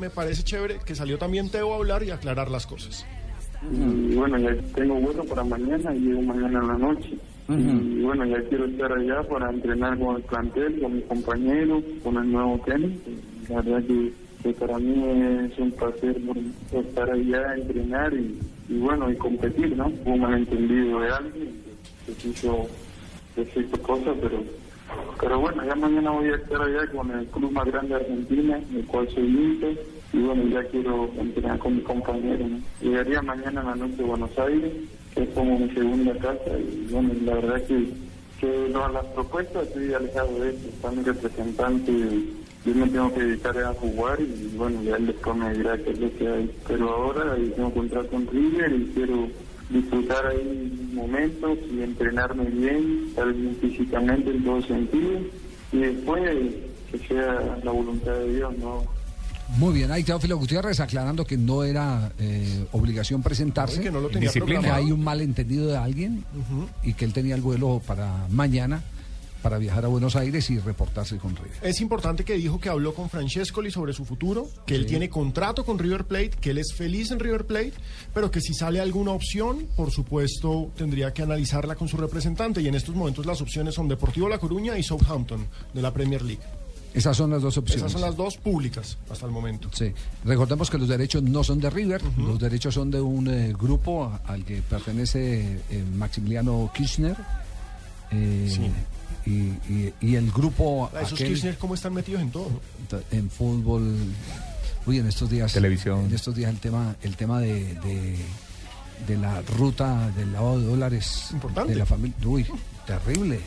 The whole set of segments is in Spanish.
me parece chévere que salió también Teo a hablar y aclarar las cosas. Y bueno, ya tengo vuelo para mañana y llego mañana en la noche. Y bueno, ya quiero estar allá para entrenar con el plantel, con mis compañeros, con el nuevo tenis. La verdad que, que para mí es un placer estar allá, entrenar y, y bueno, y competir, ¿no? Hubo un malentendido de alguien que quiso decir cosas, pero pero bueno, ya mañana voy a estar allá con el club más grande de Argentina, el cual soy Inter, y bueno, ya quiero entrenar con mi compañero. ¿no? Llegaría mañana en la noche a Buenos Aires, que es como mi segunda casa, y bueno, la verdad que, que no, las propuestas estoy alejado de eso, está mi representante, yo me tengo que dedicar a jugar y bueno, ya él después me dirá qué es lo que hay. Pero ahora eh, tengo entrar con River y quiero disfrutar ahí momentos y entrenarme bien, estar bien físicamente en todo sentido y después que sea la voluntad de Dios, ¿no? Muy bien, ahí Teófilo Gutiérrez aclarando que no era eh, obligación presentarse, No, que no lo tenía que hay un malentendido de alguien y que él tenía el vuelo para mañana para viajar a Buenos Aires y reportarse con River. Es importante que dijo que habló con Francescoli sobre su futuro, que él tiene contrato con River Plate, que él es feliz en River Plate, pero que si sale alguna opción, por supuesto, tendría que analizarla con su representante. Y en estos momentos las opciones son Deportivo La Coruña y Southampton de la Premier League. Esas son las dos opciones. Esas son las dos públicas hasta el momento. Sí. Recordemos que los derechos no son de River, los derechos son de un eh, grupo al que pertenece eh, Maximiliano Kirchner. eh, Sí. Y, y- y el grupo Esos aquel- Kirchner, ¿cómo están metidos en todo? en fútbol uy en estos días Televisión. en estos días el tema el tema de, de, de la ruta del lavado de dólares Importante. de la familia uy terrible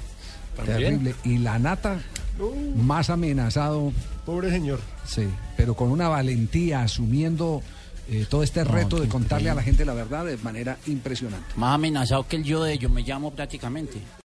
También. terrible y la nata Uh, más amenazado pobre señor. sí pero con una valentía asumiendo eh, todo este reto de contarle a la gente la verdad de manera impresionante Más amenazado que el yo de ellos, me llamo prácticamente.